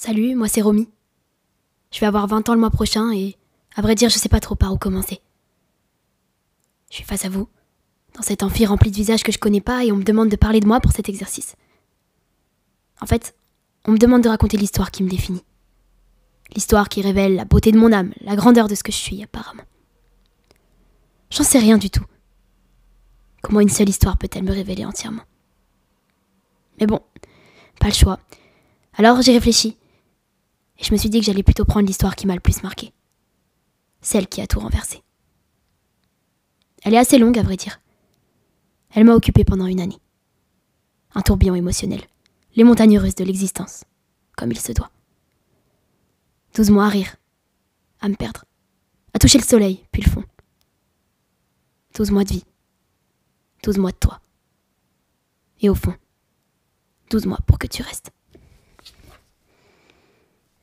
Salut, moi c'est Romy. Je vais avoir 20 ans le mois prochain et, à vrai dire, je sais pas trop par où commencer. Je suis face à vous, dans cet amphi rempli de visages que je connais pas et on me demande de parler de moi pour cet exercice. En fait, on me demande de raconter l'histoire qui me définit. L'histoire qui révèle la beauté de mon âme, la grandeur de ce que je suis, apparemment. J'en sais rien du tout. Comment une seule histoire peut-elle me révéler entièrement? Mais bon, pas le choix. Alors j'ai réfléchi. Et je me suis dit que j'allais plutôt prendre l'histoire qui m'a le plus marqué. Celle qui a tout renversé. Elle est assez longue, à vrai dire. Elle m'a occupée pendant une année. Un tourbillon émotionnel. Les montagnes russes de l'existence. Comme il se doit. Douze mois à rire. À me perdre. À toucher le soleil, puis le fond. Douze mois de vie. Douze mois de toi. Et au fond, douze mois pour que tu restes.